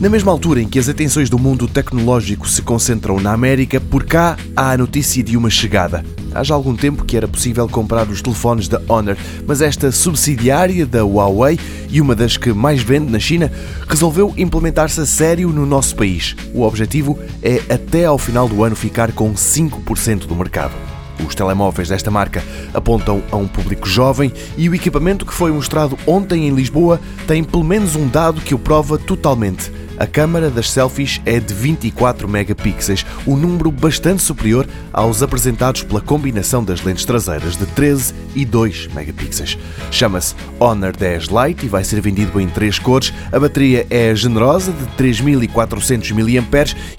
Na mesma altura em que as atenções do mundo tecnológico se concentram na América, por cá há a notícia de uma chegada. Há já algum tempo que era possível comprar os telefones da Honor, mas esta subsidiária da Huawei e uma das que mais vende na China resolveu implementar-se a sério no nosso país. O objetivo é até ao final do ano ficar com 5% do mercado. Os telemóveis desta marca apontam a um público jovem e o equipamento que foi mostrado ontem em Lisboa tem pelo menos um dado que o prova totalmente. A câmara das selfies é de 24 megapixels, um número bastante superior aos apresentados pela combinação das lentes traseiras de 13 e 2 megapixels. Chama-se Honor 10 Lite e vai ser vendido em três cores. A bateria é generosa de 3400 mAh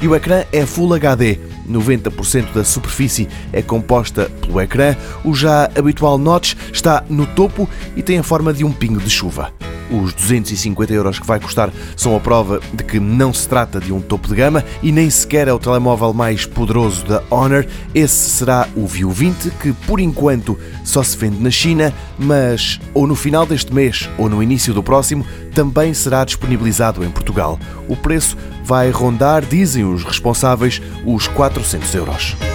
e o ecrã é Full HD. 90% da superfície é composta pelo ecrã. O já habitual notch está no topo e tem a forma de um pingo de chuva. Os 250 euros que vai custar são a prova de que não se trata de um topo de gama e nem sequer é o telemóvel mais poderoso da Honor. Esse será o View 20, que por enquanto só se vende na China, mas ou no final deste mês ou no início do próximo também será disponibilizado em Portugal. O preço vai rondar, dizem os responsáveis, os 400 euros.